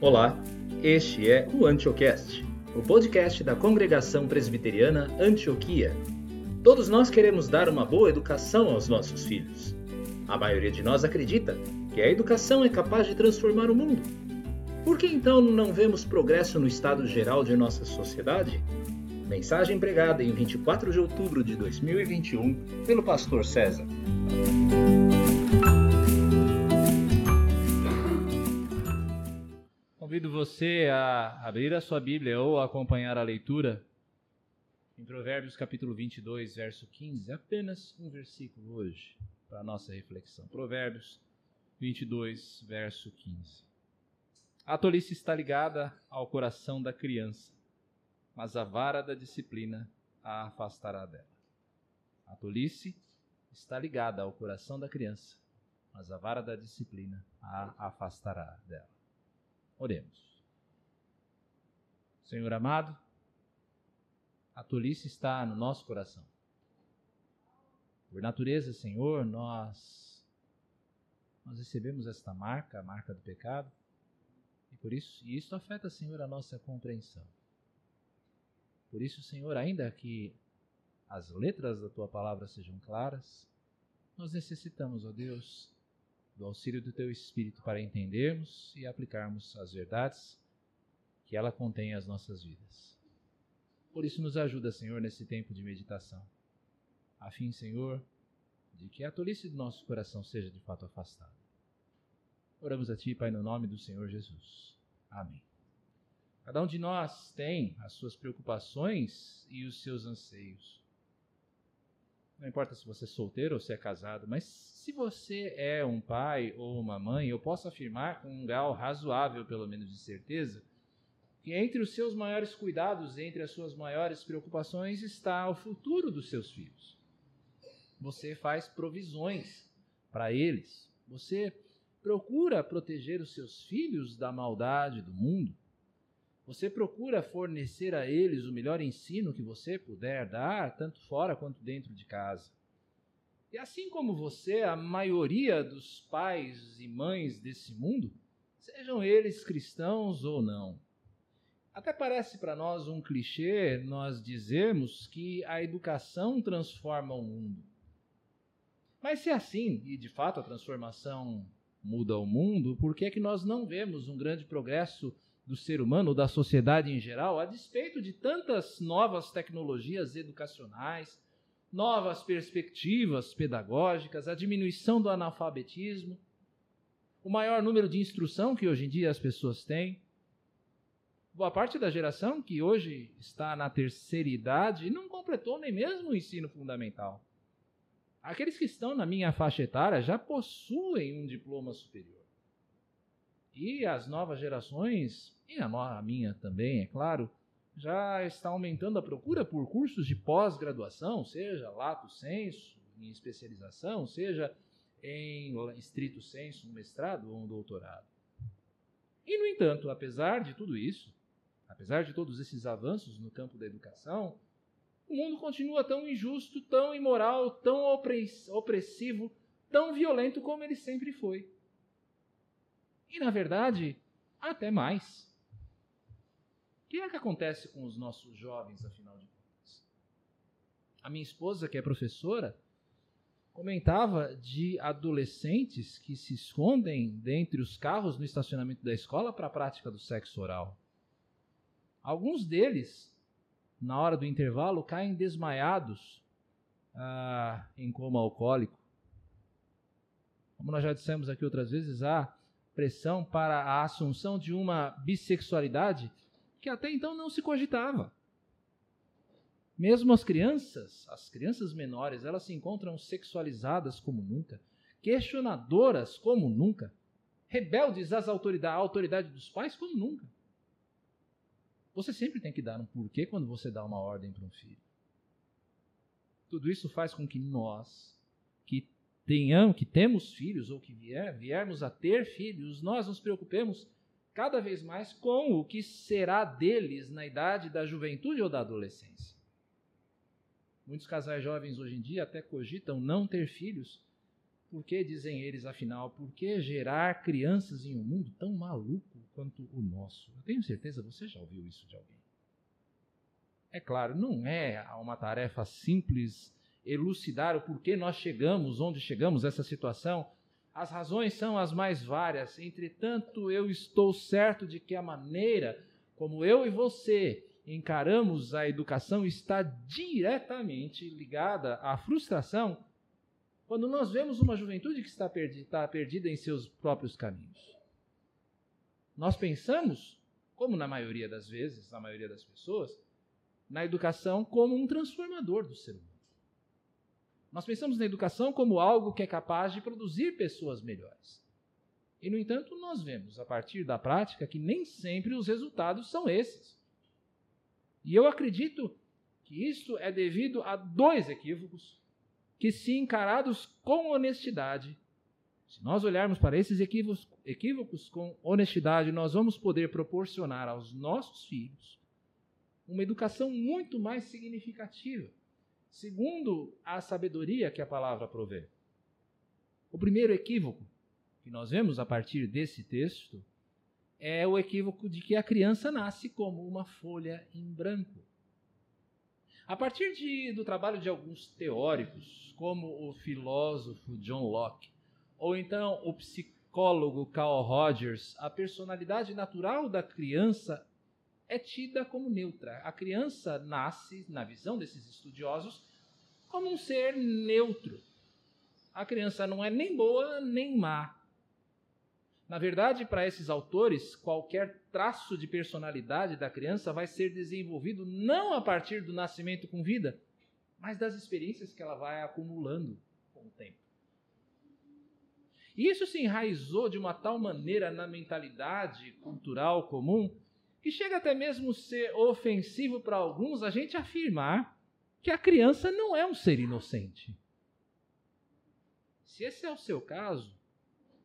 Olá, este é o Antiocast, o podcast da Congregação Presbiteriana Antioquia. Todos nós queremos dar uma boa educação aos nossos filhos. A maioria de nós acredita que a educação é capaz de transformar o mundo. Por que então não vemos progresso no estado geral de nossa sociedade? Mensagem pregada em 24 de outubro de 2021 pelo pastor César. Convido você a abrir a sua Bíblia ou acompanhar a leitura em Provérbios capítulo 22, verso 15. Apenas um versículo hoje para a nossa reflexão. Provérbios 22, verso 15. A tolice está ligada ao coração da criança, mas a vara da disciplina a afastará dela. A tolice está ligada ao coração da criança, mas a vara da disciplina a afastará dela. Oremos. Senhor amado, a tolice está no nosso coração. Por natureza, Senhor, nós nós recebemos esta marca, a marca do pecado, e por isso, e isso afeta, Senhor, a nossa compreensão. Por isso, Senhor, ainda que as letras da tua palavra sejam claras, nós necessitamos, ó Deus, do auxílio do teu Espírito para entendermos e aplicarmos as verdades que ela contém às nossas vidas. Por isso, nos ajuda, Senhor, nesse tempo de meditação, a fim, Senhor, de que a tolice do nosso coração seja de fato afastada. Oramos a Ti, Pai, no nome do Senhor Jesus. Amém. Cada um de nós tem as suas preocupações e os seus anseios. Não importa se você é solteiro ou se é casado, mas se você é um pai ou uma mãe, eu posso afirmar com um grau razoável, pelo menos, de certeza, que entre os seus maiores cuidados, entre as suas maiores preocupações, está o futuro dos seus filhos. Você faz provisões para eles. Você procura proteger os seus filhos da maldade do mundo. Você procura fornecer a eles o melhor ensino que você puder dar, tanto fora quanto dentro de casa. E assim como você, a maioria dos pais e mães desse mundo, sejam eles cristãos ou não. Até parece para nós um clichê nós dizermos que a educação transforma o mundo. Mas se é assim, e de fato a transformação muda o mundo, por que é que nós não vemos um grande progresso do ser humano, da sociedade em geral, a despeito de tantas novas tecnologias educacionais, novas perspectivas pedagógicas, a diminuição do analfabetismo, o maior número de instrução que hoje em dia as pessoas têm. Boa parte da geração que hoje está na terceira idade não completou nem mesmo o ensino fundamental. Aqueles que estão na minha faixa etária já possuem um diploma superior. E as novas gerações, e a minha também, é claro, já está aumentando a procura por cursos de pós-graduação, seja lato senso, em especialização, seja em estrito senso, um mestrado ou um doutorado. E, no entanto, apesar de tudo isso, apesar de todos esses avanços no campo da educação, o mundo continua tão injusto, tão imoral, tão opressivo, tão violento como ele sempre foi. E, na verdade, até mais. O que é que acontece com os nossos jovens, afinal de contas? A minha esposa, que é professora, comentava de adolescentes que se escondem dentre os carros no estacionamento da escola para a prática do sexo oral. Alguns deles, na hora do intervalo, caem desmaiados ah, em coma alcoólico. Como nós já dissemos aqui outras vezes, há pressão para a assunção de uma bissexualidade que até então não se cogitava. Mesmo as crianças, as crianças menores, elas se encontram sexualizadas como nunca, questionadoras como nunca, rebeldes às autoridade, à autoridade dos pais como nunca. Você sempre tem que dar um porquê quando você dá uma ordem para um filho. Tudo isso faz com que nós, que tenhamos, que temos filhos ou que vier, viermos a ter filhos, nós nos preocupemos cada vez mais com o que será deles na idade da juventude ou da adolescência. Muitos casais jovens hoje em dia até cogitam não ter filhos, porque dizem eles, afinal, por que gerar crianças em um mundo tão maluco quanto o nosso. Eu tenho certeza você já ouviu isso de alguém. É claro, não é uma tarefa simples elucidar o porquê nós chegamos onde chegamos essa situação. As razões são as mais várias. Entretanto, eu estou certo de que a maneira como eu e você encaramos a educação está diretamente ligada à frustração quando nós vemos uma juventude que está perdida, está perdida em seus próprios caminhos. Nós pensamos, como na maioria das vezes, na maioria das pessoas, na educação como um transformador do ser humano. Nós pensamos na educação como algo que é capaz de produzir pessoas melhores. E, no entanto, nós vemos, a partir da prática, que nem sempre os resultados são esses. E eu acredito que isto é devido a dois equívocos que, se encarados com honestidade, se nós olharmos para esses equívocos, equívocos com honestidade, nós vamos poder proporcionar aos nossos filhos uma educação muito mais significativa, segundo a sabedoria que a palavra provê. O primeiro equívoco que nós vemos a partir desse texto é o equívoco de que a criança nasce como uma folha em branco. A partir de, do trabalho de alguns teóricos, como o filósofo John Locke, ou então o psicólogo Carl Rogers, a personalidade natural da criança é tida como neutra. A criança nasce, na visão desses estudiosos, como um ser neutro. A criança não é nem boa nem má. Na verdade, para esses autores, qualquer traço de personalidade da criança vai ser desenvolvido não a partir do nascimento com vida, mas das experiências que ela vai acumulando com o tempo. E isso se enraizou de uma tal maneira na mentalidade cultural comum que chega até mesmo ser ofensivo para alguns a gente afirmar que a criança não é um ser inocente. Se esse é o seu caso,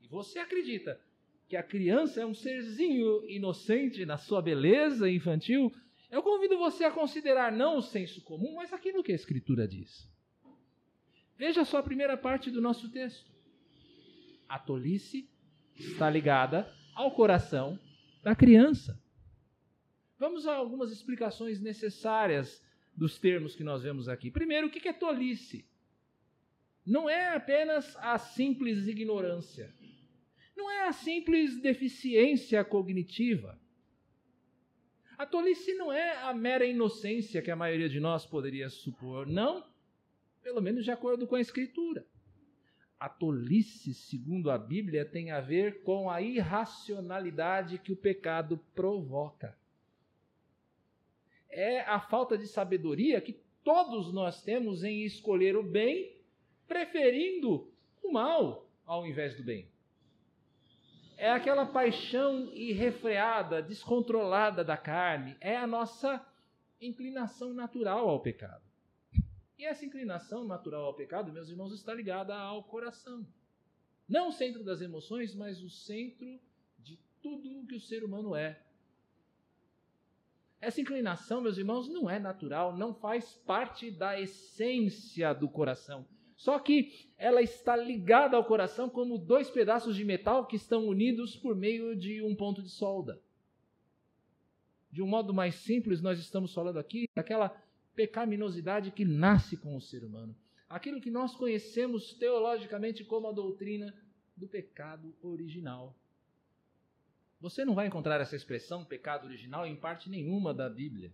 e você acredita que a criança é um serzinho inocente na sua beleza infantil, eu convido você a considerar não o senso comum, mas aquilo que a Escritura diz. Veja só a primeira parte do nosso texto. A tolice está ligada ao coração da criança. Vamos a algumas explicações necessárias dos termos que nós vemos aqui. Primeiro, o que é tolice? Não é apenas a simples ignorância não é a simples deficiência cognitiva. A tolice não é a mera inocência que a maioria de nós poderia supor, não, pelo menos de acordo com a Escritura. A tolice, segundo a Bíblia, tem a ver com a irracionalidade que o pecado provoca. É a falta de sabedoria que todos nós temos em escolher o bem, preferindo o mal ao invés do bem é aquela paixão irrefreada, descontrolada da carne, é a nossa inclinação natural ao pecado. E essa inclinação natural ao pecado, meus irmãos, está ligada ao coração. Não o centro das emoções, mas o centro de tudo o que o ser humano é. Essa inclinação, meus irmãos, não é natural, não faz parte da essência do coração. Só que ela está ligada ao coração como dois pedaços de metal que estão unidos por meio de um ponto de solda. De um modo mais simples, nós estamos falando aqui daquela pecaminosidade que nasce com o ser humano. Aquilo que nós conhecemos teologicamente como a doutrina do pecado original. Você não vai encontrar essa expressão pecado original em parte nenhuma da Bíblia.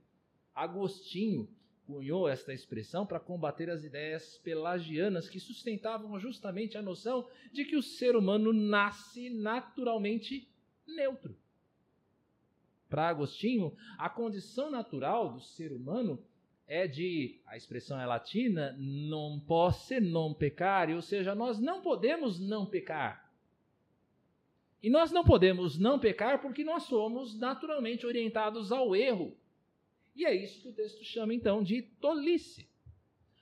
Agostinho cunhou esta expressão para combater as ideias pelagianas que sustentavam justamente a noção de que o ser humano nasce naturalmente neutro. Para Agostinho, a condição natural do ser humano é de, a expressão é latina, non posse non peccare, ou seja, nós não podemos não pecar. E nós não podemos não pecar porque nós somos naturalmente orientados ao erro. E é isso que o texto chama então de tolice.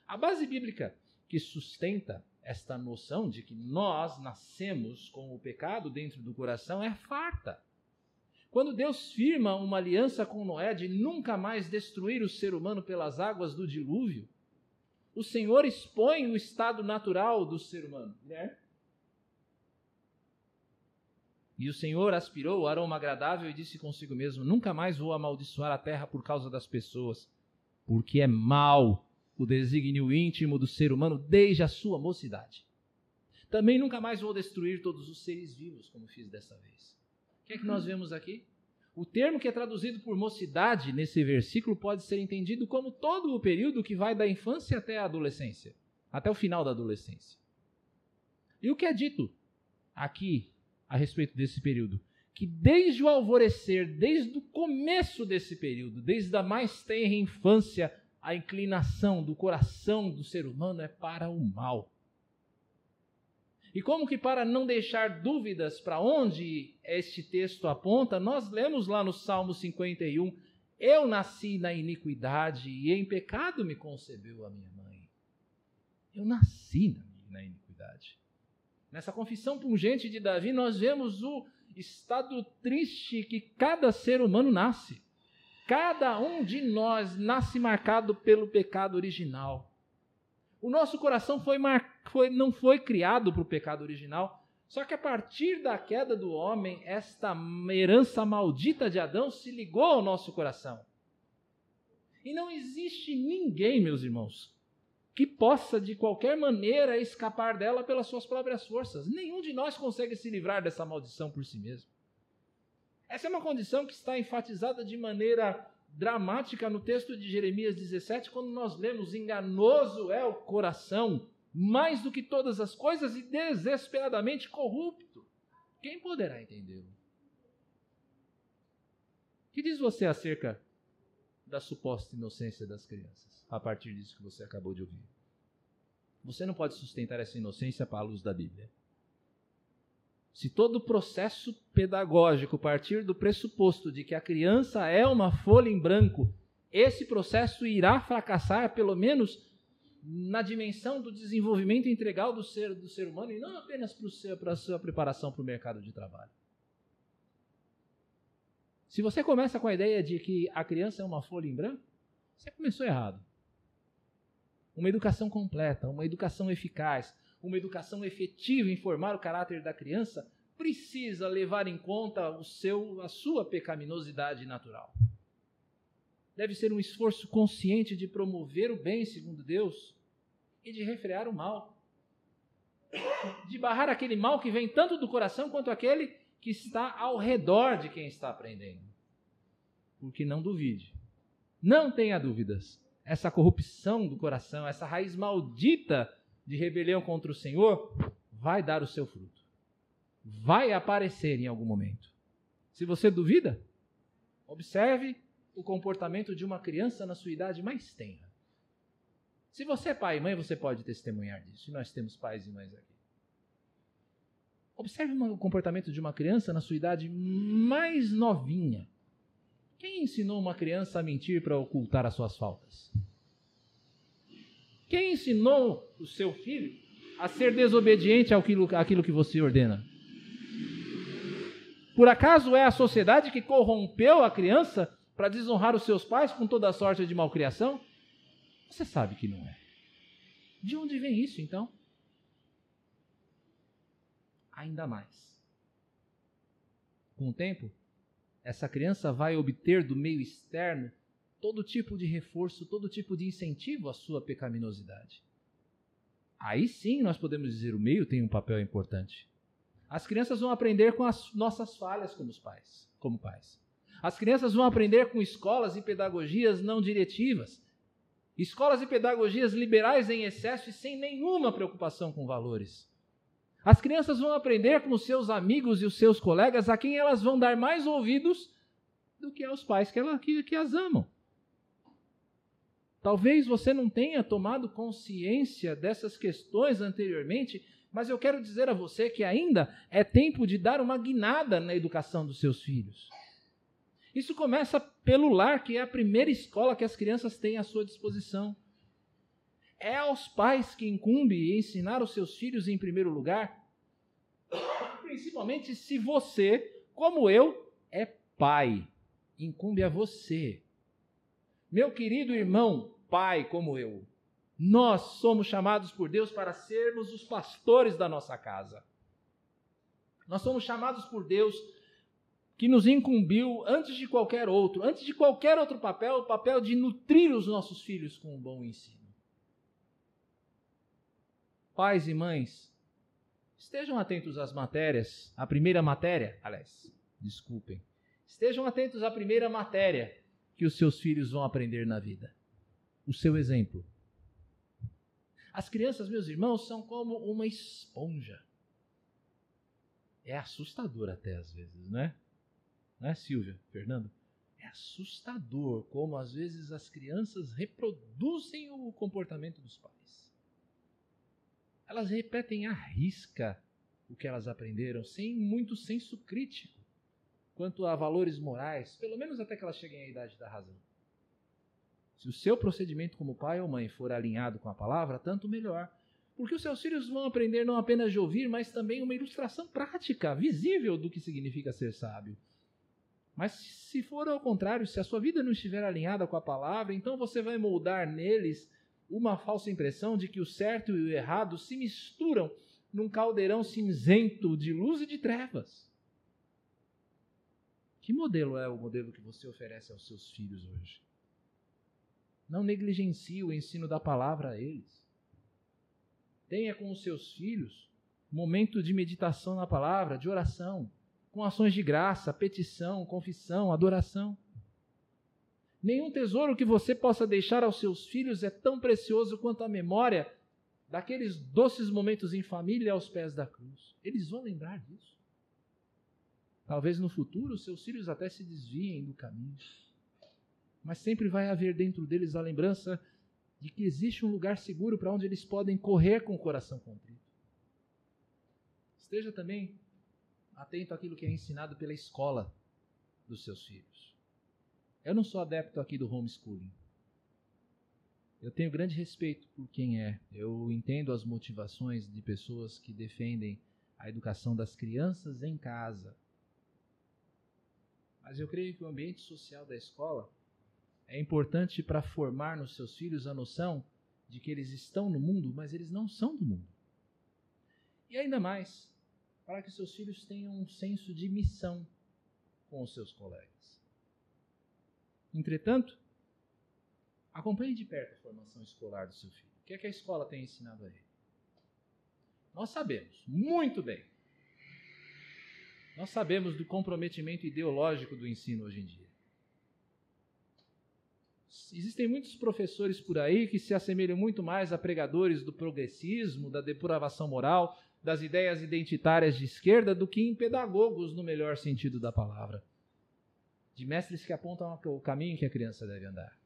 A base bíblica que sustenta esta noção de que nós nascemos com o pecado dentro do coração é farta. Quando Deus firma uma aliança com Noé de nunca mais destruir o ser humano pelas águas do dilúvio, o Senhor expõe o estado natural do ser humano. Né? E o Senhor aspirou o aroma agradável e disse consigo mesmo: Nunca mais vou amaldiçoar a terra por causa das pessoas, porque é mau o desígnio íntimo do ser humano desde a sua mocidade. Também nunca mais vou destruir todos os seres vivos, como fiz dessa vez. O que é que nós vemos aqui? O termo que é traduzido por mocidade nesse versículo pode ser entendido como todo o período que vai da infância até a adolescência, até o final da adolescência. E o que é dito aqui a respeito desse período? Que desde o alvorecer, desde o começo desse período, desde a mais tenra infância, a inclinação do coração do ser humano é para o mal. E como que para não deixar dúvidas para onde este texto aponta, nós lemos lá no Salmo 51, eu nasci na iniquidade e em pecado me concebeu a minha mãe. Eu nasci na iniquidade. Nessa confissão pungente de Davi, nós vemos o estado triste que cada ser humano nasce. Cada um de nós nasce marcado pelo pecado original. O nosso coração foi, mar... foi... não foi criado para o pecado original, só que a partir da queda do homem, esta herança maldita de Adão se ligou ao nosso coração. E não existe ninguém, meus irmãos, que possa de qualquer maneira escapar dela pelas suas próprias forças. Nenhum de nós consegue se livrar dessa maldição por si mesmo. Essa é uma condição que está enfatizada de maneira dramática no texto de Jeremias 17, quando nós lemos: enganoso é o coração, mais do que todas as coisas, e desesperadamente corrupto. Quem poderá entendê-lo? O que diz você acerca da suposta inocência das crianças, a partir disso que você acabou de ouvir. Você não pode sustentar essa inocência para a luz da Bíblia. Se todo o processo pedagógico partir do pressuposto de que a criança é uma folha em branco, esse processo irá fracassar, pelo menos na dimensão do desenvolvimento integral do ser, do ser humano e não apenas para a sua preparação para o mercado de trabalho. Se você começa com a ideia de que a criança é uma folha em branco, você começou errado. Uma educação completa, uma educação eficaz, uma educação efetiva em formar o caráter da criança precisa levar em conta o seu, a sua pecaminosidade natural. Deve ser um esforço consciente de promover o bem segundo Deus e de refrear o mal. De barrar aquele mal que vem tanto do coração quanto aquele que está ao redor de quem está aprendendo. Porque não duvide, não tenha dúvidas, essa corrupção do coração, essa raiz maldita de rebelião contra o Senhor, vai dar o seu fruto. Vai aparecer em algum momento. Se você duvida, observe o comportamento de uma criança na sua idade mais tenra. Se você é pai e mãe, você pode testemunhar disso. E nós temos pais e mães aqui. Observe o comportamento de uma criança na sua idade mais novinha. Quem ensinou uma criança a mentir para ocultar as suas faltas? Quem ensinou o seu filho a ser desobediente àquilo, àquilo que você ordena? Por acaso é a sociedade que corrompeu a criança para desonrar os seus pais com toda a sorte de malcriação? Você sabe que não é. De onde vem isso então? Ainda mais. Com o tempo, essa criança vai obter do meio externo todo tipo de reforço, todo tipo de incentivo à sua pecaminosidade. Aí sim nós podemos dizer o meio tem um papel importante. As crianças vão aprender com as nossas falhas como pais, como pais. As crianças vão aprender com escolas e pedagogias não diretivas. Escolas e pedagogias liberais em excesso e sem nenhuma preocupação com valores. As crianças vão aprender com os seus amigos e os seus colegas a quem elas vão dar mais ouvidos do que aos pais que, ela, que, que as amam. Talvez você não tenha tomado consciência dessas questões anteriormente, mas eu quero dizer a você que ainda é tempo de dar uma guinada na educação dos seus filhos. Isso começa pelo lar, que é a primeira escola que as crianças têm à sua disposição. É aos pais que incumbe ensinar os seus filhos em primeiro lugar, principalmente se você, como eu, é pai. Incumbe a você. Meu querido irmão, pai como eu, nós somos chamados por Deus para sermos os pastores da nossa casa. Nós somos chamados por Deus que nos incumbiu antes de qualquer outro, antes de qualquer outro papel, o papel de nutrir os nossos filhos com um bom ensino. Pais e mães, estejam atentos às matérias, à primeira matéria, aliás, desculpem. Estejam atentos à primeira matéria que os seus filhos vão aprender na vida. O seu exemplo. As crianças, meus irmãos, são como uma esponja. É assustador até às vezes, né? Não é, Silvia? Fernando? É assustador como às vezes as crianças reproduzem o comportamento dos pais. Elas repetem à risca o que elas aprenderam, sem muito senso crítico quanto a valores morais, pelo menos até que elas cheguem à idade da razão. Se o seu procedimento como pai ou mãe for alinhado com a palavra, tanto melhor. Porque os seus filhos vão aprender não apenas de ouvir, mas também uma ilustração prática, visível do que significa ser sábio. Mas se for ao contrário, se a sua vida não estiver alinhada com a palavra, então você vai moldar neles uma falsa impressão de que o certo e o errado se misturam num caldeirão cinzento de luz e de trevas. Que modelo é o modelo que você oferece aos seus filhos hoje? Não negligencie o ensino da palavra a eles. Tenha com os seus filhos momento de meditação na palavra, de oração, com ações de graça, petição, confissão, adoração. Nenhum tesouro que você possa deixar aos seus filhos é tão precioso quanto a memória daqueles doces momentos em família aos pés da cruz. Eles vão lembrar disso. Talvez no futuro seus filhos até se desviem do caminho. Mas sempre vai haver dentro deles a lembrança de que existe um lugar seguro para onde eles podem correr com o coração contrito. Esteja também atento àquilo que é ensinado pela escola dos seus filhos. Eu não sou adepto aqui do homeschooling. Eu tenho grande respeito por quem é. Eu entendo as motivações de pessoas que defendem a educação das crianças em casa, mas eu creio que o ambiente social da escola é importante para formar nos seus filhos a noção de que eles estão no mundo, mas eles não são do mundo. E ainda mais, para que seus filhos tenham um senso de missão com os seus colegas. Entretanto, acompanhe de perto a formação escolar do seu filho. O que é que a escola tem ensinado a ele? Nós sabemos muito bem nós sabemos do comprometimento ideológico do ensino hoje em dia. Existem muitos professores por aí que se assemelham muito mais a pregadores do progressismo, da depravação moral, das ideias identitárias de esquerda, do que em pedagogos no melhor sentido da palavra. De mestres que apontam o caminho que a criança deve andar.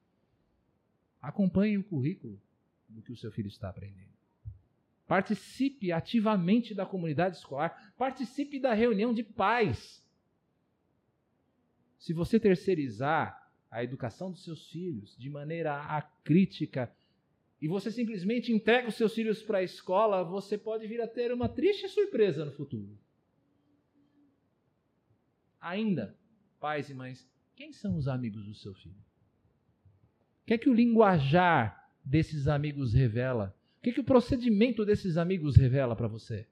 Acompanhe o currículo do que o seu filho está aprendendo. Participe ativamente da comunidade escolar. Participe da reunião de pais. Se você terceirizar a educação dos seus filhos de maneira acrítica e você simplesmente entrega os seus filhos para a escola, você pode vir a ter uma triste surpresa no futuro. Ainda, pais e mães, quem são os amigos do seu filho? O que é que o linguajar desses amigos revela? O que, que o procedimento desses amigos revela para você?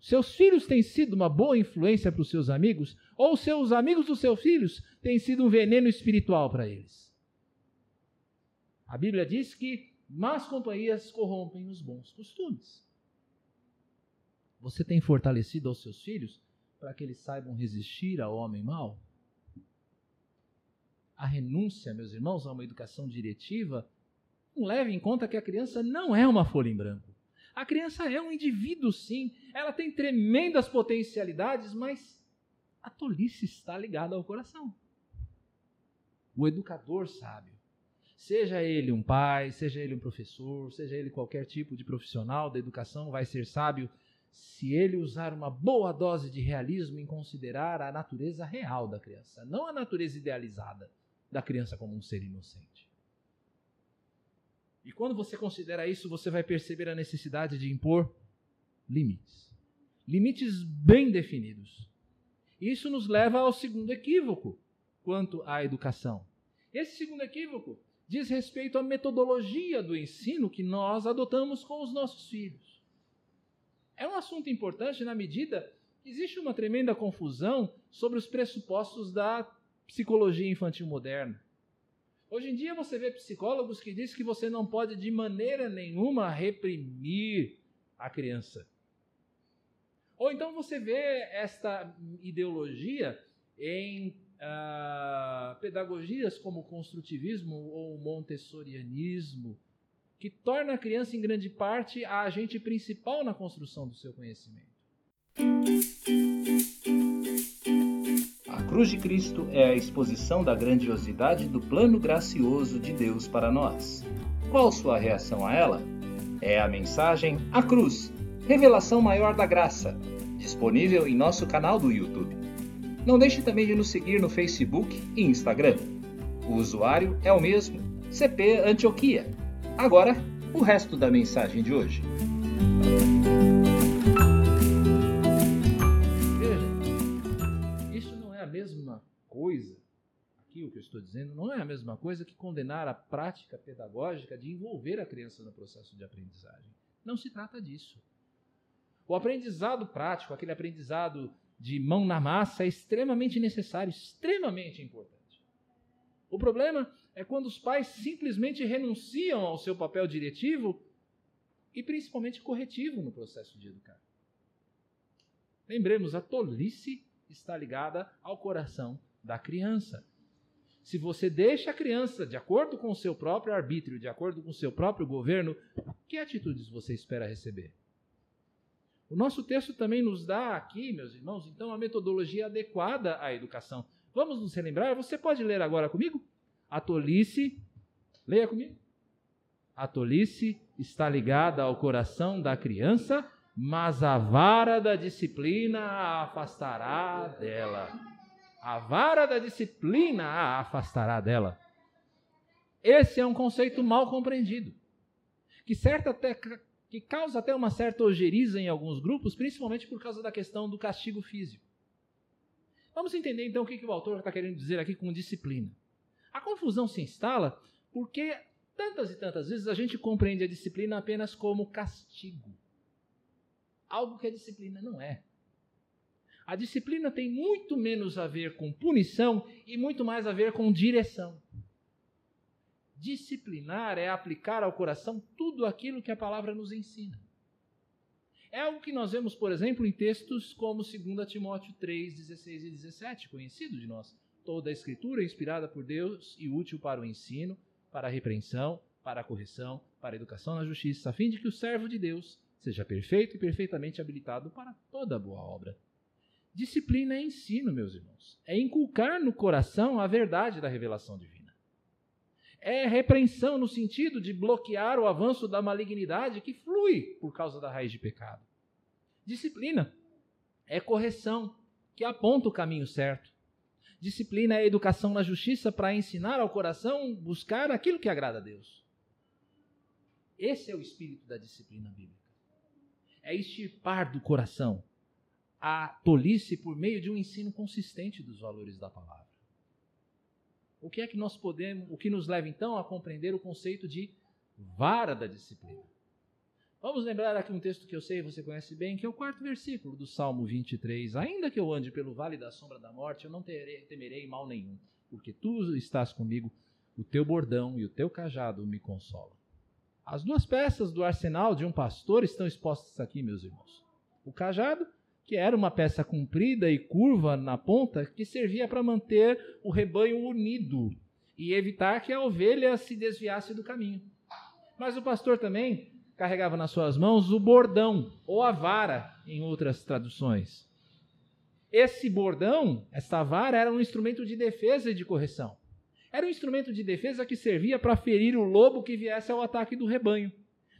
Seus filhos têm sido uma boa influência para os seus amigos? Ou seus amigos dos seus filhos têm sido um veneno espiritual para eles? A Bíblia diz que más companhias corrompem os bons costumes. Você tem fortalecido aos seus filhos para que eles saibam resistir ao homem mau? A renúncia, meus irmãos, a uma educação diretiva não leve em conta que a criança não é uma folha em branco. A criança é um indivíduo, sim. Ela tem tremendas potencialidades, mas a tolice está ligada ao coração. O educador sábio, seja ele um pai, seja ele um professor, seja ele qualquer tipo de profissional da educação, vai ser sábio se ele usar uma boa dose de realismo em considerar a natureza real da criança, não a natureza idealizada da criança como um ser inocente. E quando você considera isso, você vai perceber a necessidade de impor limites. Limites bem definidos. Isso nos leva ao segundo equívoco quanto à educação. Esse segundo equívoco diz respeito à metodologia do ensino que nós adotamos com os nossos filhos. É um assunto importante na medida que existe uma tremenda confusão sobre os pressupostos da psicologia infantil moderna. Hoje em dia você vê psicólogos que dizem que você não pode de maneira nenhuma reprimir a criança. Ou então você vê esta ideologia em uh, pedagogias como o construtivismo ou o montessorianismo, que torna a criança, em grande parte, a agente principal na construção do seu conhecimento. A cruz de Cristo é a exposição da grandiosidade do plano gracioso de Deus para nós. Qual sua reação a ela? É a mensagem A Cruz Revelação Maior da Graça, disponível em nosso canal do YouTube. Não deixe também de nos seguir no Facebook e Instagram. O usuário é o mesmo, CP Antioquia. Agora, o resto da mensagem de hoje. Veja, isso não é a mesma coisa, aqui o que eu estou dizendo, não é a mesma coisa que condenar a prática pedagógica de envolver a criança no processo de aprendizagem. Não se trata disso. O aprendizado prático, aquele aprendizado de mão na massa, é extremamente necessário, extremamente importante. O problema é quando os pais simplesmente renunciam ao seu papel diretivo e principalmente corretivo no processo de educar. Lembremos, a tolice está ligada ao coração da criança. Se você deixa a criança de acordo com o seu próprio arbítrio, de acordo com o seu próprio governo, que atitudes você espera receber? O nosso texto também nos dá aqui, meus irmãos, então, a metodologia adequada à educação. Vamos nos relembrar? Você pode ler agora comigo? A tolice, leia comigo. A tolice está ligada ao coração da criança, mas a vara da disciplina a afastará dela. A vara da disciplina a afastará dela. Esse é um conceito mal compreendido, que, certa até, que causa até uma certa ojeriza em alguns grupos, principalmente por causa da questão do castigo físico. Vamos entender então o que, que o autor está querendo dizer aqui com disciplina. A confusão se instala porque tantas e tantas vezes a gente compreende a disciplina apenas como castigo. Algo que a disciplina não é. A disciplina tem muito menos a ver com punição e muito mais a ver com direção. Disciplinar é aplicar ao coração tudo aquilo que a palavra nos ensina. É algo que nós vemos, por exemplo, em textos como 2 Timóteo 3, 16 e 17, conhecido de nós. Toda a escritura inspirada por Deus e útil para o ensino, para a repreensão, para a correção, para a educação na justiça, a fim de que o servo de Deus seja perfeito e perfeitamente habilitado para toda boa obra. Disciplina é ensino, meus irmãos. É inculcar no coração a verdade da revelação divina. É repreensão no sentido de bloquear o avanço da malignidade que flui por causa da raiz de pecado. Disciplina é correção que aponta o caminho certo. Disciplina é educação na justiça para ensinar ao coração buscar aquilo que agrada a Deus. Esse é o espírito da disciplina bíblica. É extirpar do coração a tolice por meio de um ensino consistente dos valores da palavra. O que é que nós podemos, o que nos leva então a compreender o conceito de vara da disciplina? Vamos lembrar aqui um texto que eu sei você conhece bem, que é o quarto versículo do Salmo 23. Ainda que eu ande pelo vale da sombra da morte, eu não terei, temerei mal nenhum, porque tu estás comigo, o teu bordão e o teu cajado me consolam. As duas peças do arsenal de um pastor estão expostas aqui, meus irmãos. O cajado, que era uma peça comprida e curva na ponta, que servia para manter o rebanho unido e evitar que a ovelha se desviasse do caminho. Mas o pastor também carregava nas suas mãos o bordão, ou a vara, em outras traduções. Esse bordão, essa vara, era um instrumento de defesa e de correção. Era um instrumento de defesa que servia para ferir o lobo que viesse ao ataque do rebanho.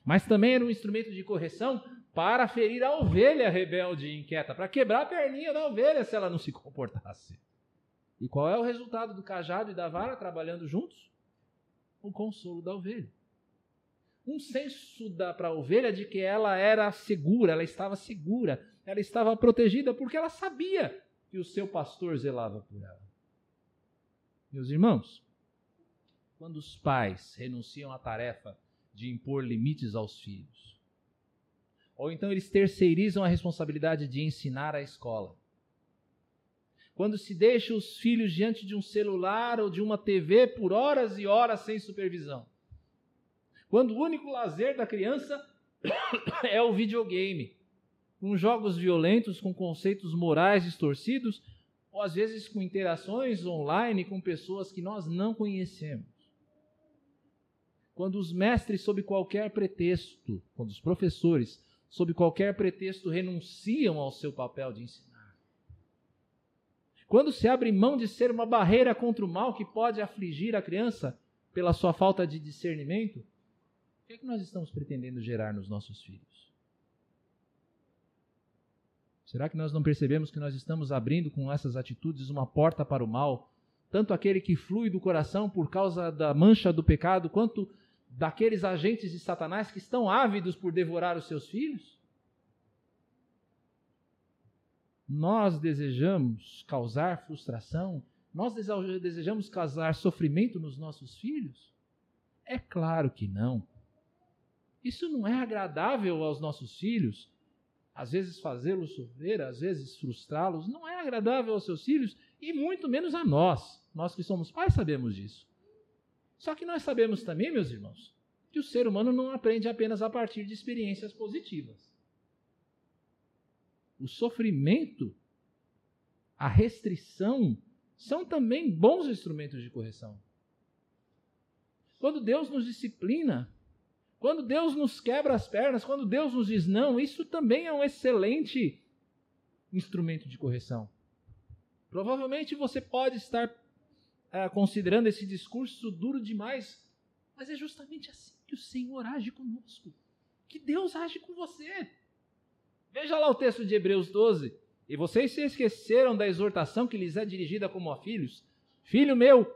Mas também era um instrumento de correção para ferir a ovelha rebelde e inquieta, para quebrar a perninha da ovelha se ela não se comportasse. E qual é o resultado do cajado e da vara trabalhando juntos? O consolo da ovelha um senso para a ovelha de que ela era segura, ela estava segura, ela estava protegida, porque ela sabia que o seu pastor zelava por ela. Meus irmãos, quando os pais renunciam à tarefa de impor limites aos filhos, Ou então eles terceirizam a responsabilidade de ensinar a escola. Quando se deixa os filhos diante de um celular ou de uma TV por horas e horas sem supervisão. Quando o único lazer da criança é o videogame, com jogos violentos, com conceitos morais distorcidos, ou às vezes com interações online com pessoas que nós não conhecemos. Quando os mestres, sob qualquer pretexto, quando os professores, sob qualquer pretexto, renunciam ao seu papel de ensinar. Quando se abre mão de ser uma barreira contra o mal que pode afligir a criança pela sua falta de discernimento, que é que nós estamos pretendendo gerar nos nossos filhos? Será que nós não percebemos que nós estamos abrindo com essas atitudes uma porta para o mal? Tanto aquele que flui do coração por causa da mancha do pecado, quanto daqueles agentes de Satanás que estão ávidos por devorar os seus filhos? Nós desejamos causar frustração? Nós desejamos causar sofrimento nos nossos filhos? É claro que não. Isso não é agradável aos nossos filhos. Às vezes fazê-los sofrer, às vezes frustrá-los, não é agradável aos seus filhos e muito menos a nós. Nós que somos pais sabemos disso. Só que nós sabemos também, meus irmãos, que o ser humano não aprende apenas a partir de experiências positivas. O sofrimento, a restrição, são também bons instrumentos de correção. Quando Deus nos disciplina, quando Deus nos quebra as pernas, quando Deus nos diz não, isso também é um excelente instrumento de correção. Provavelmente você pode estar é, considerando esse discurso duro demais, mas é justamente assim que o Senhor age conosco, que Deus age com você. Veja lá o texto de Hebreus 12. E vocês se esqueceram da exortação que lhes é dirigida como a filhos? Filho meu,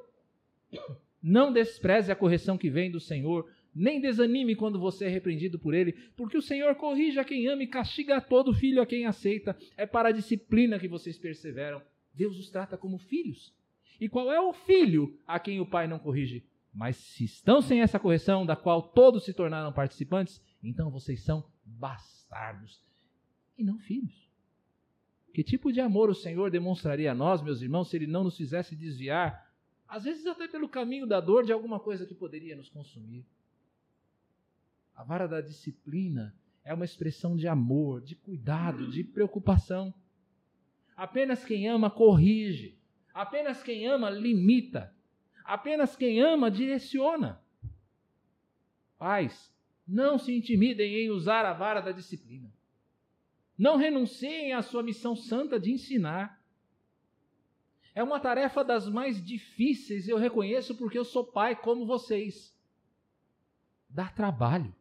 não despreze a correção que vem do Senhor, nem desanime quando você é repreendido por ele, porque o Senhor corrige a quem ama e castiga a todo filho a quem aceita. É para a disciplina que vocês perseveram. Deus os trata como filhos. E qual é o filho a quem o pai não corrige? Mas se estão sem essa correção, da qual todos se tornaram participantes, então vocês são bastardos e não filhos. Que tipo de amor o Senhor demonstraria a nós, meus irmãos, se ele não nos fizesse desviar, às vezes até pelo caminho da dor, de alguma coisa que poderia nos consumir? A vara da disciplina é uma expressão de amor, de cuidado, de preocupação. Apenas quem ama corrige. Apenas quem ama limita. Apenas quem ama direciona. Pais, não se intimidem em usar a vara da disciplina. Não renunciem à sua missão santa de ensinar. É uma tarefa das mais difíceis, eu reconheço, porque eu sou pai como vocês. Dá trabalho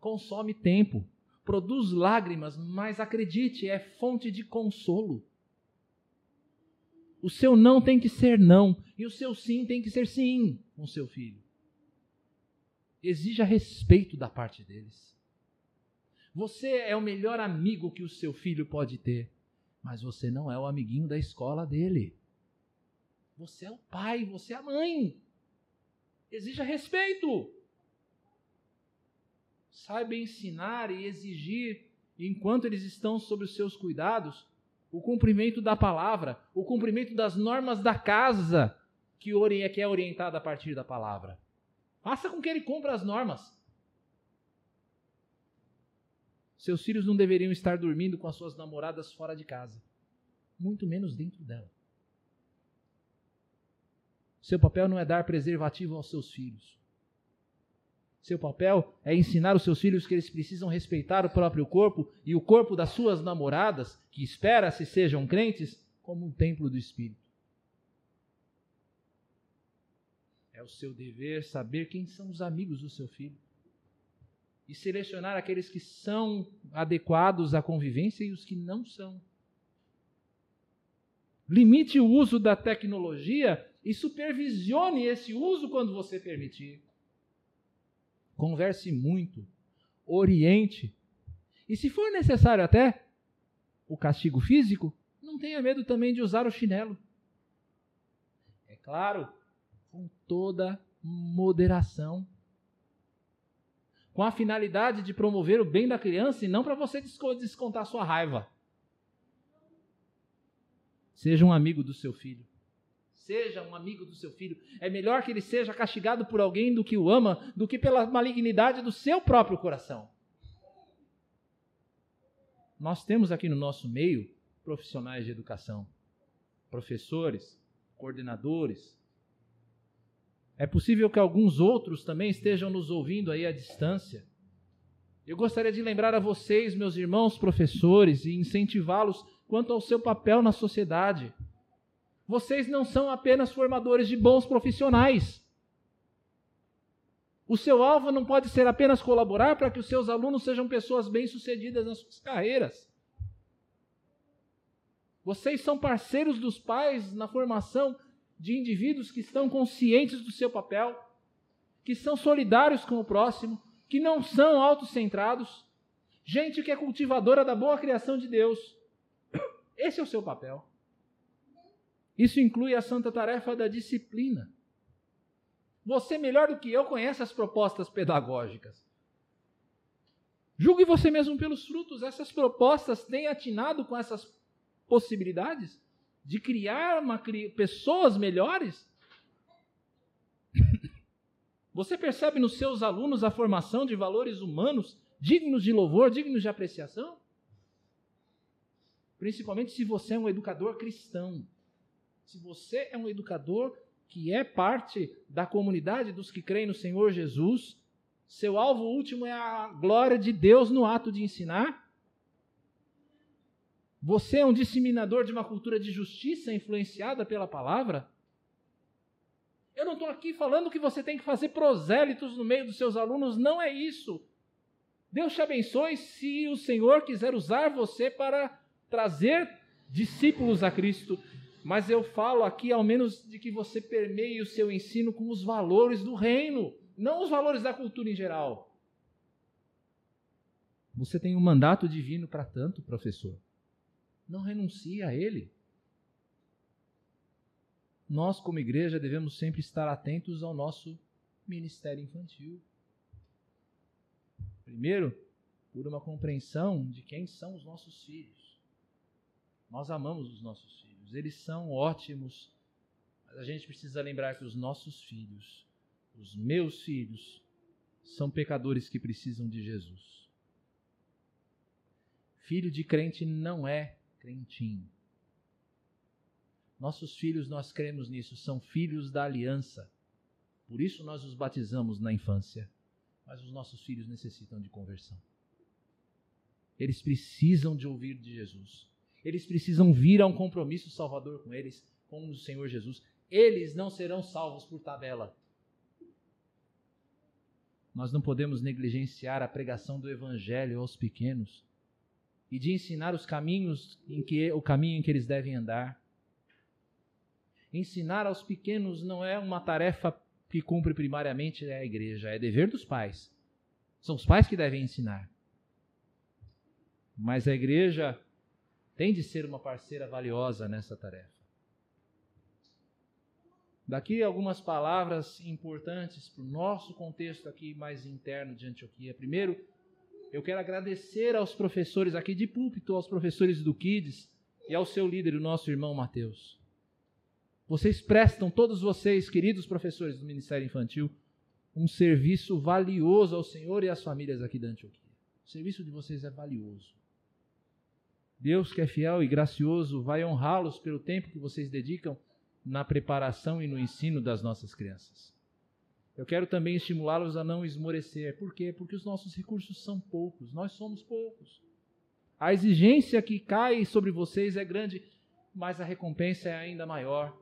consome tempo, produz lágrimas, mas acredite, é fonte de consolo. O seu não tem que ser não, e o seu sim tem que ser sim com seu filho. Exija respeito da parte deles. Você é o melhor amigo que o seu filho pode ter, mas você não é o amiguinho da escola dele. Você é o pai, você é a mãe. Exija respeito saiba ensinar e exigir, enquanto eles estão sob os seus cuidados, o cumprimento da palavra, o cumprimento das normas da casa que é orientada a partir da palavra. Faça com que ele cumpra as normas. Seus filhos não deveriam estar dormindo com as suas namoradas fora de casa, muito menos dentro dela. Seu papel não é dar preservativo aos seus filhos. Seu papel é ensinar os seus filhos que eles precisam respeitar o próprio corpo e o corpo das suas namoradas, que espera se sejam crentes, como um templo do Espírito. É o seu dever saber quem são os amigos do seu filho e selecionar aqueles que são adequados à convivência e os que não são. Limite o uso da tecnologia e supervisione esse uso quando você permitir converse muito, oriente. E se for necessário até o castigo físico, não tenha medo também de usar o chinelo. É claro, com toda moderação. com a finalidade de promover o bem da criança e não para você descontar sua raiva. Seja um amigo do seu filho. Seja um amigo do seu filho. É melhor que ele seja castigado por alguém do que o ama, do que pela malignidade do seu próprio coração. Nós temos aqui no nosso meio profissionais de educação, professores, coordenadores. É possível que alguns outros também estejam nos ouvindo aí à distância. Eu gostaria de lembrar a vocês, meus irmãos professores, e incentivá-los quanto ao seu papel na sociedade. Vocês não são apenas formadores de bons profissionais. O seu alvo não pode ser apenas colaborar para que os seus alunos sejam pessoas bem-sucedidas nas suas carreiras. Vocês são parceiros dos pais na formação de indivíduos que estão conscientes do seu papel, que são solidários com o próximo, que não são autocentrados, gente que é cultivadora da boa criação de Deus. Esse é o seu papel. Isso inclui a santa tarefa da disciplina. Você, melhor do que eu, conhece as propostas pedagógicas. Julgue você mesmo pelos frutos. Essas propostas têm atinado com essas possibilidades de criar uma, pessoas melhores? Você percebe nos seus alunos a formação de valores humanos dignos de louvor, dignos de apreciação? Principalmente se você é um educador cristão. Se você é um educador que é parte da comunidade dos que creem no Senhor Jesus, seu alvo último é a glória de Deus no ato de ensinar. Você é um disseminador de uma cultura de justiça influenciada pela palavra? Eu não estou aqui falando que você tem que fazer prosélitos no meio dos seus alunos, não é isso. Deus te abençoe se o Senhor quiser usar você para trazer discípulos a Cristo mas eu falo aqui ao menos de que você permeie o seu ensino com os valores do reino, não os valores da cultura em geral. Você tem um mandato divino para tanto, professor. Não renuncie a ele. Nós, como igreja, devemos sempre estar atentos ao nosso ministério infantil. Primeiro, por uma compreensão de quem são os nossos filhos. Nós amamos os nossos filhos eles são ótimos, mas a gente precisa lembrar que os nossos filhos, os meus filhos, são pecadores que precisam de Jesus. Filho de crente não é crentinho. Nossos filhos, nós cremos nisso, são filhos da aliança. Por isso nós os batizamos na infância. Mas os nossos filhos necessitam de conversão. Eles precisam de ouvir de Jesus. Eles precisam vir a um compromisso salvador com eles, com o Senhor Jesus. Eles não serão salvos por tabela. Nós não podemos negligenciar a pregação do evangelho aos pequenos e de ensinar os caminhos em que o caminho em que eles devem andar. Ensinar aos pequenos não é uma tarefa que cumpre primariamente a igreja, é dever dos pais. São os pais que devem ensinar. Mas a igreja tem de ser uma parceira valiosa nessa tarefa. Daqui algumas palavras importantes para o nosso contexto aqui mais interno de Antioquia. Primeiro, eu quero agradecer aos professores aqui de púlpito, aos professores do Kids e ao seu líder, o nosso irmão Mateus. Vocês prestam, todos vocês, queridos professores do Ministério Infantil, um serviço valioso ao Senhor e às famílias aqui da Antioquia. O serviço de vocês é valioso. Deus, que é fiel e gracioso, vai honrá-los pelo tempo que vocês dedicam na preparação e no ensino das nossas crianças. Eu quero também estimulá-los a não esmorecer. Por quê? Porque os nossos recursos são poucos, nós somos poucos. A exigência que cai sobre vocês é grande, mas a recompensa é ainda maior.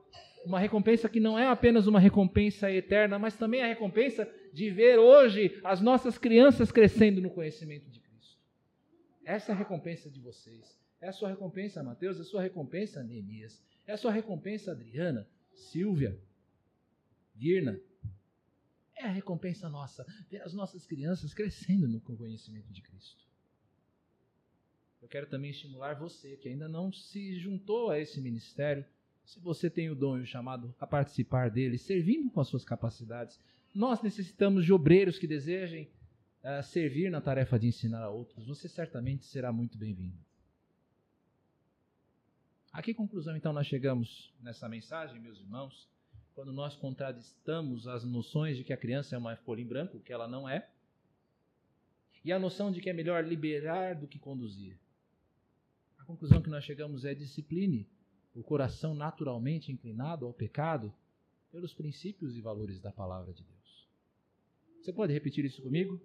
Uma recompensa que não é apenas uma recompensa eterna, mas também a recompensa de ver hoje as nossas crianças crescendo no conhecimento de Cristo. Essa é a recompensa de vocês. É a sua recompensa, Mateus, é a sua recompensa, Neemias. É a sua recompensa, Adriana, Silvia, Virna. É a recompensa nossa, ver as nossas crianças crescendo no conhecimento de Cristo. Eu quero também estimular você que ainda não se juntou a esse ministério, se você tem o dom e o chamado a participar dele, servindo com as suas capacidades. Nós necessitamos de obreiros que desejem uh, servir na tarefa de ensinar a outros, você certamente será muito bem-vindo. A que conclusão então nós chegamos nessa mensagem, meus irmãos, quando nós contradistamos as noções de que a criança é uma folha em branco, que ela não é, e a noção de que é melhor liberar do que conduzir? A conclusão que nós chegamos é discipline o coração naturalmente inclinado ao pecado pelos princípios e valores da palavra de Deus. Você pode repetir isso comigo?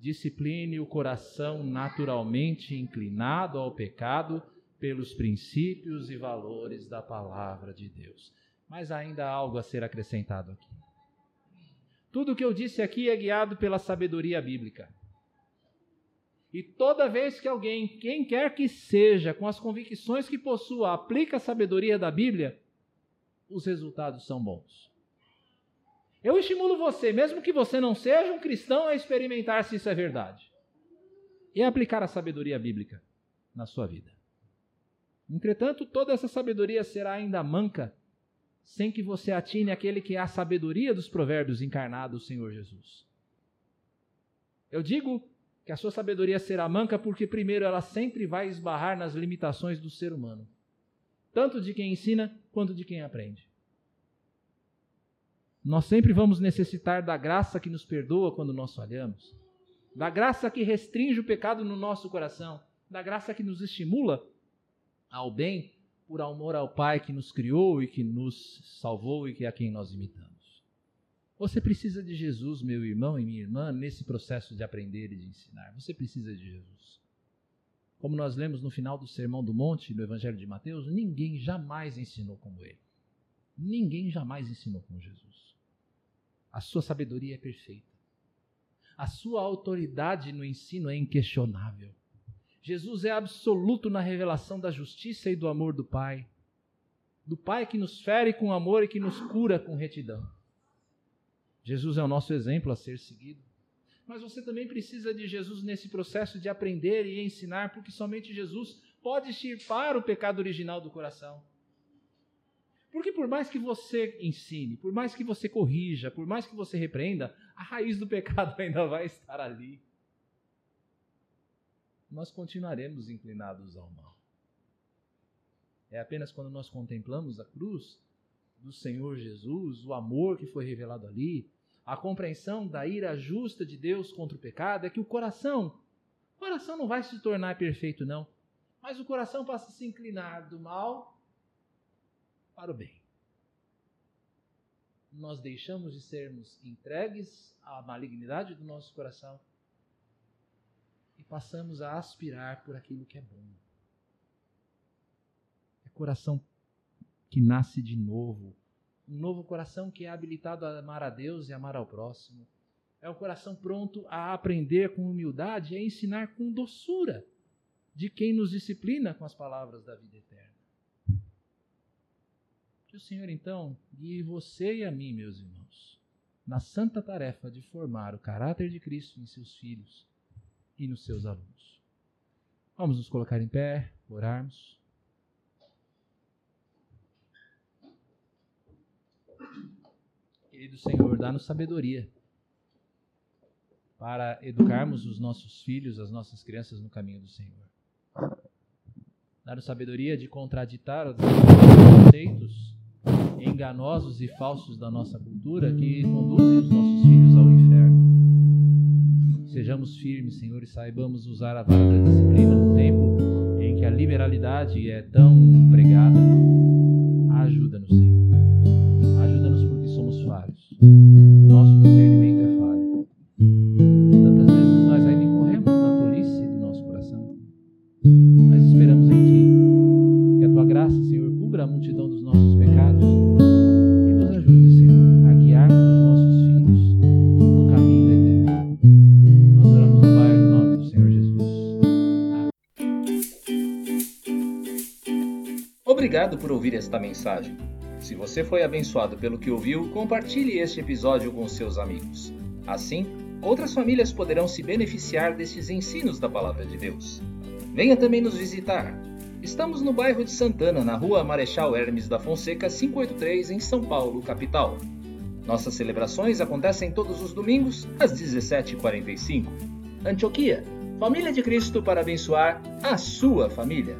Discipline o coração naturalmente inclinado ao pecado pelos princípios e valores da palavra de Deus. Mas ainda há algo a ser acrescentado aqui. Tudo o que eu disse aqui é guiado pela sabedoria bíblica. E toda vez que alguém, quem quer que seja, com as convicções que possua, aplica a sabedoria da Bíblia, os resultados são bons. Eu estimulo você, mesmo que você não seja um cristão, a experimentar se isso é verdade. E a aplicar a sabedoria bíblica na sua vida. Entretanto, toda essa sabedoria será ainda manca sem que você atine aquele que é a sabedoria dos provérbios encarnado, o Senhor Jesus. Eu digo que a sua sabedoria será manca porque, primeiro, ela sempre vai esbarrar nas limitações do ser humano, tanto de quem ensina quanto de quem aprende. Nós sempre vamos necessitar da graça que nos perdoa quando nós falhamos, da graça que restringe o pecado no nosso coração, da graça que nos estimula ao bem por amor ao Pai que nos criou e que nos salvou e que é a quem nós imitamos. Você precisa de Jesus, meu irmão e minha irmã, nesse processo de aprender e de ensinar. Você precisa de Jesus. Como nós lemos no final do Sermão do Monte, no Evangelho de Mateus, ninguém jamais ensinou como ele. Ninguém jamais ensinou como Jesus. A sua sabedoria é perfeita. A sua autoridade no ensino é inquestionável. Jesus é absoluto na revelação da justiça e do amor do Pai. Do Pai que nos fere com amor e que nos cura com retidão. Jesus é o nosso exemplo a ser seguido. Mas você também precisa de Jesus nesse processo de aprender e ensinar, porque somente Jesus pode extirpar o pecado original do coração. Porque por mais que você ensine, por mais que você corrija, por mais que você repreenda, a raiz do pecado ainda vai estar ali. Nós continuaremos inclinados ao mal. É apenas quando nós contemplamos a cruz do Senhor Jesus, o amor que foi revelado ali, a compreensão da ira justa de Deus contra o pecado, é que o coração, o coração não vai se tornar perfeito, não, mas o coração passa a se inclinar do mal para o bem. Nós deixamos de sermos entregues à malignidade do nosso coração e passamos a aspirar por aquilo que é bom. É coração que nasce de novo. Um novo coração que é habilitado a amar a Deus e amar ao próximo. É um coração pronto a aprender com humildade e a ensinar com doçura de quem nos disciplina com as palavras da vida eterna. Que o Senhor, então, guie você e a mim, meus irmãos, na santa tarefa de formar o caráter de Cristo em seus filhos e nos seus alunos. Vamos nos colocar em pé, orarmos. Querido Senhor, dá-nos sabedoria para educarmos os nossos filhos, as nossas crianças no caminho do Senhor. Dá-nos sabedoria de contraditar os conceitos enganosos e falsos da nossa cultura que conduzem os nossos. Sejamos firmes, Senhor, e saibamos usar a vara da disciplina no tempo em que a liberalidade é tão pregada. Ouvir esta mensagem. Se você foi abençoado pelo que ouviu, compartilhe este episódio com seus amigos. Assim, outras famílias poderão se beneficiar destes ensinos da Palavra de Deus. Venha também nos visitar. Estamos no bairro de Santana, na rua Marechal Hermes da Fonseca, 583, em São Paulo, capital. Nossas celebrações acontecem todos os domingos, às 17h45. Antioquia, família de Cristo para abençoar a sua família.